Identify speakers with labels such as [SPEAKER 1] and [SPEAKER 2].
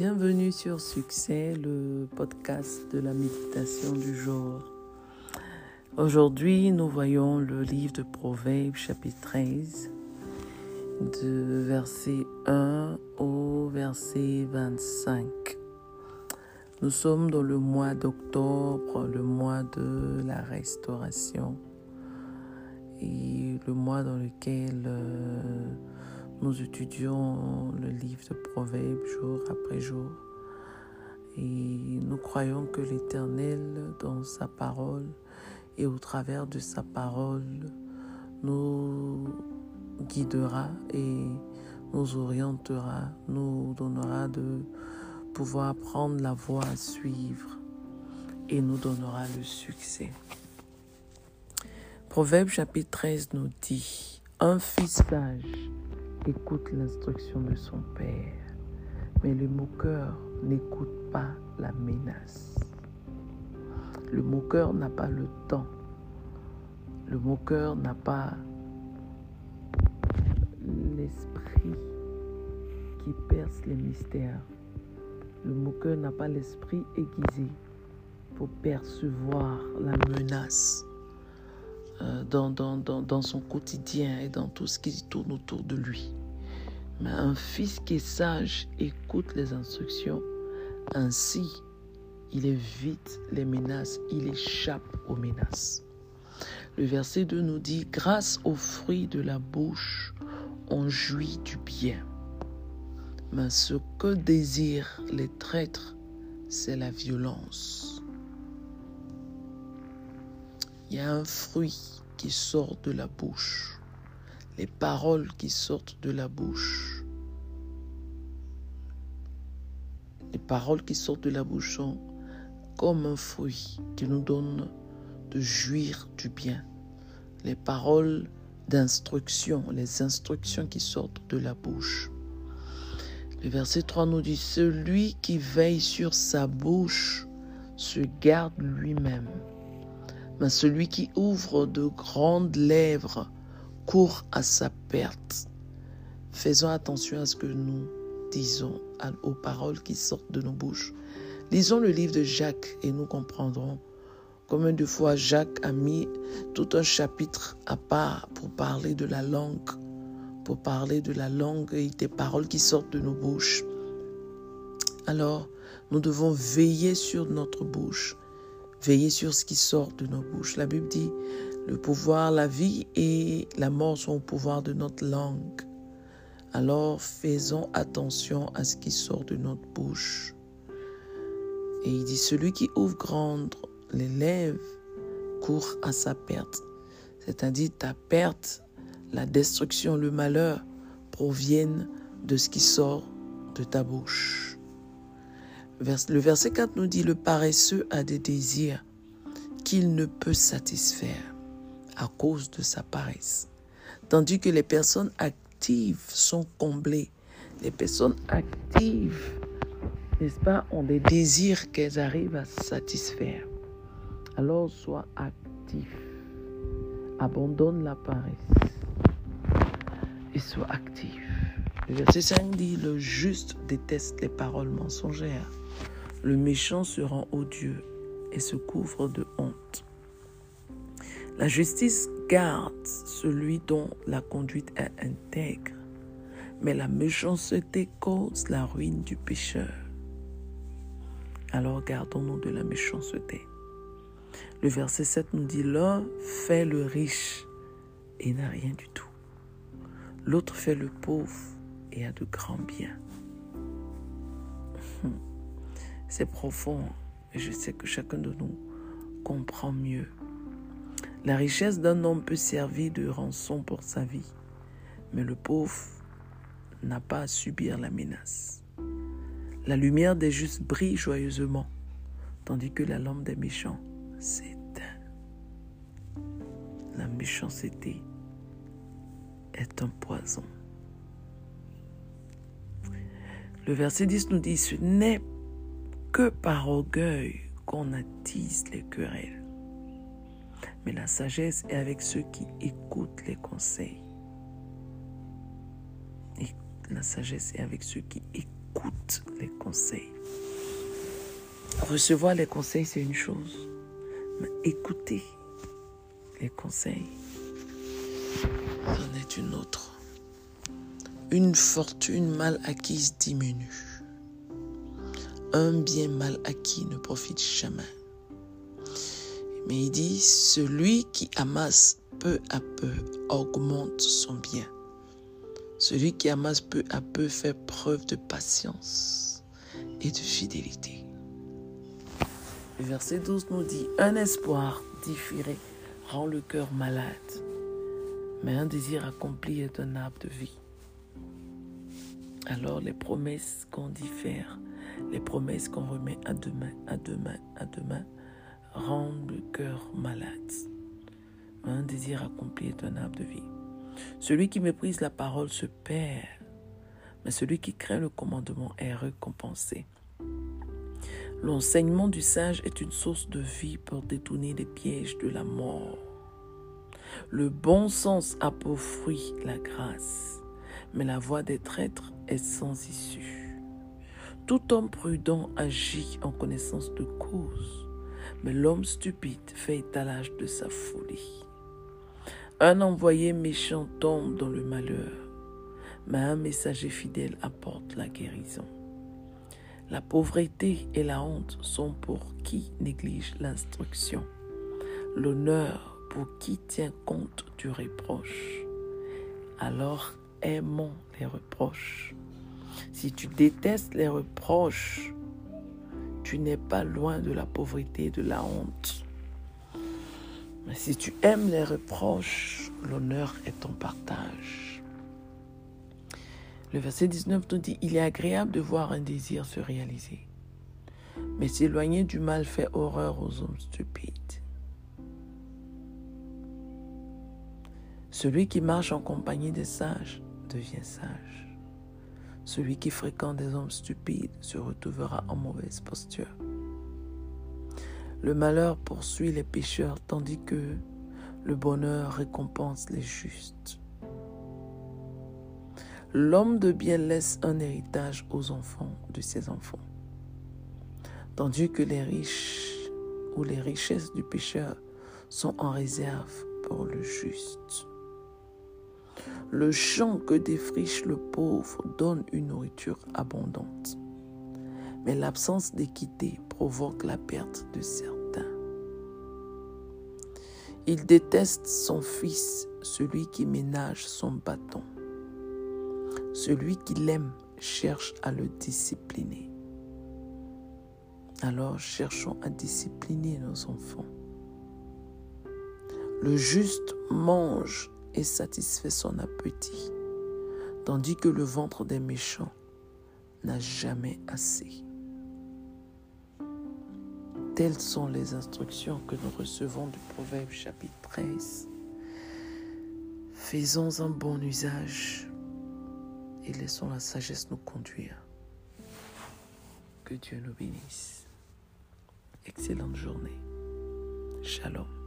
[SPEAKER 1] Bienvenue sur Succès, le podcast de la méditation du jour. Aujourd'hui, nous voyons le livre de Proverbes chapitre 13, de verset 1 au verset 25. Nous sommes dans le mois d'octobre, le mois de la restauration et le mois dans lequel euh, nous étudions le livre de Proverbes jour après jour. Et nous croyons que l'Éternel, dans sa parole et au travers de sa parole, nous guidera et nous orientera, nous donnera de pouvoir prendre la voie à suivre et nous donnera le succès. Proverbe chapitre 13 nous dit, un fils sage écoute l'instruction de son père, mais le moqueur n'écoute pas la menace. Le moqueur n'a pas le temps. Le moqueur n'a pas l'esprit qui perce les mystères. Le moqueur n'a pas l'esprit aiguisé pour percevoir la menace dans, dans, son quotidien et dans tout ce qui tourne autour de lui. Mais un fils qui est sage écoute les instructions, ainsi il évite les menaces, il échappe aux menaces. Le verset 2 nous dit, grâce aux fruits de la bouche, on jouit du bien. Mais ce que désirent les traîtres, c'est la violence. Il y a un fruit qui sort de la bouche, les paroles qui sortent de la bouche. Les paroles qui sortent de la bouche sont comme un fruit qui nous donne de jouir du bien. Les paroles d'instruction, les instructions qui sortent de la bouche. Le verset 3 nous dit, Celui qui veille sur sa bouche se garde lui-même, mais celui qui ouvre de grandes lèvres court à sa perte. Faisons attention à ce que nous disons, aux paroles qui sortent de nos bouches. Lisons le livre de Jacques et nous comprendrons Combien de fois Jacques a mis tout un chapitre à part pour parler de la langue, pour parler de la langue et des paroles qui sortent de nos bouches. Alors, nous devons veiller sur notre bouche, veiller sur ce qui sort de nos bouches. La Bible dit, le pouvoir, la vie et la mort sont au pouvoir de notre langue. Alors, faisons attention à ce qui sort de notre bouche. Et il dit, celui qui ouvre grande l'élève court à sa perte. C'est-à-dire ta perte, la destruction, le malheur proviennent de ce qui sort de ta bouche. Le verset 4 nous dit, le paresseux a des désirs qu'il ne peut satisfaire à cause de sa paresse. Tandis que les personnes actives sont comblées. Les personnes actives, n'est-ce pas, ont des désirs qu'elles arrivent à satisfaire. Alors sois actif. Abandonne la paresse et sois actif. Le verset 5 dit, le juste déteste les paroles mensongères. Le méchant se rend odieux et se couvre de honte. La justice garde celui dont la conduite est intègre, mais la méchanceté cause la ruine du pécheur. Alors gardons-nous de la méchanceté. Le verset 7 nous dit, l'un fait le riche et n'a rien du tout. L'autre fait le pauvre et a de grands biens. Hmm. C'est profond et je sais que chacun de nous comprend mieux. La richesse d'un homme peut servir de rançon pour sa vie, mais le pauvre n'a pas à subir la menace. La lumière des justes brille joyeusement, tandis que la lampe des méchants s'éteint. La méchanceté est un poison. Le verset 10 nous dit, ce n'est que par orgueil qu'on attise les querelles. Mais la sagesse est avec ceux qui écoutent les conseils. La sagesse est avec ceux qui écoutent écoute les conseils. Recevoir les conseils, c'est une chose, mais écouter les conseils, c'en est une autre. Une fortune mal acquise diminue. Un bien mal acquis ne profite jamais. Mais il dit, celui qui amasse peu à peu augmente son bien. Celui qui amasse peu à peu fait preuve de patience et de fidélité. Le verset 12 nous dit, un espoir différé rend le cœur malade, mais un désir accompli est un arbre de vie. Alors les promesses qu'on diffère, les promesses qu'on remet à demain, à demain, à demain, rendent le cœur malade. Un désir accompli est un arbre de vie. Celui qui méprise la parole se perd, mais celui qui craint le commandement est récompensé. L'enseignement du sage est une source de vie pour détourner les pièges de la mort. Le bon sens a pour fruit la grâce, mais la voie des traîtres est sans issue. Tout homme prudent agit en connaissance de cause, mais l'homme stupide fait étalage de sa folie. Un envoyé méchant tombe dans le malheur, mais un messager fidèle apporte la guérison. La pauvreté et la honte sont pour qui néglige l'instruction. L'honneur pour qui tient compte du reproche. Alors aimons les reproches. Si tu détestes les reproches, tu n'es pas loin de la pauvreté et de la honte. Mais si tu aimes les reproches, l'honneur est ton partage. Le verset 19 nous dit, il est agréable de voir un désir se réaliser, mais s'éloigner du mal fait horreur aux hommes stupides. Celui qui marche en compagnie des sages devient sage. Celui qui fréquente des hommes stupides se retrouvera en mauvaise posture. Le malheur poursuit les pécheurs tandis que le bonheur récompense les justes. L'homme de bien laisse un héritage aux enfants de ses enfants, tandis que les riches ou les richesses du pécheur sont en réserve pour le juste. Le champ que défriche le pauvre donne une nourriture abondante, mais l'absence d'équité provoque la perte de certains. Il déteste son fils, celui qui ménage son bâton. Celui qui l'aime cherche à le discipliner. Alors cherchons à discipliner nos enfants. Le juste mange et satisfait son appétit, tandis que le ventre des méchants n'a jamais assez. Telles sont les instructions que nous recevons du Proverbe chapitre 13. Faisons un bon usage et laissons la sagesse nous conduire. Que Dieu nous bénisse. Excellente journée. Shalom.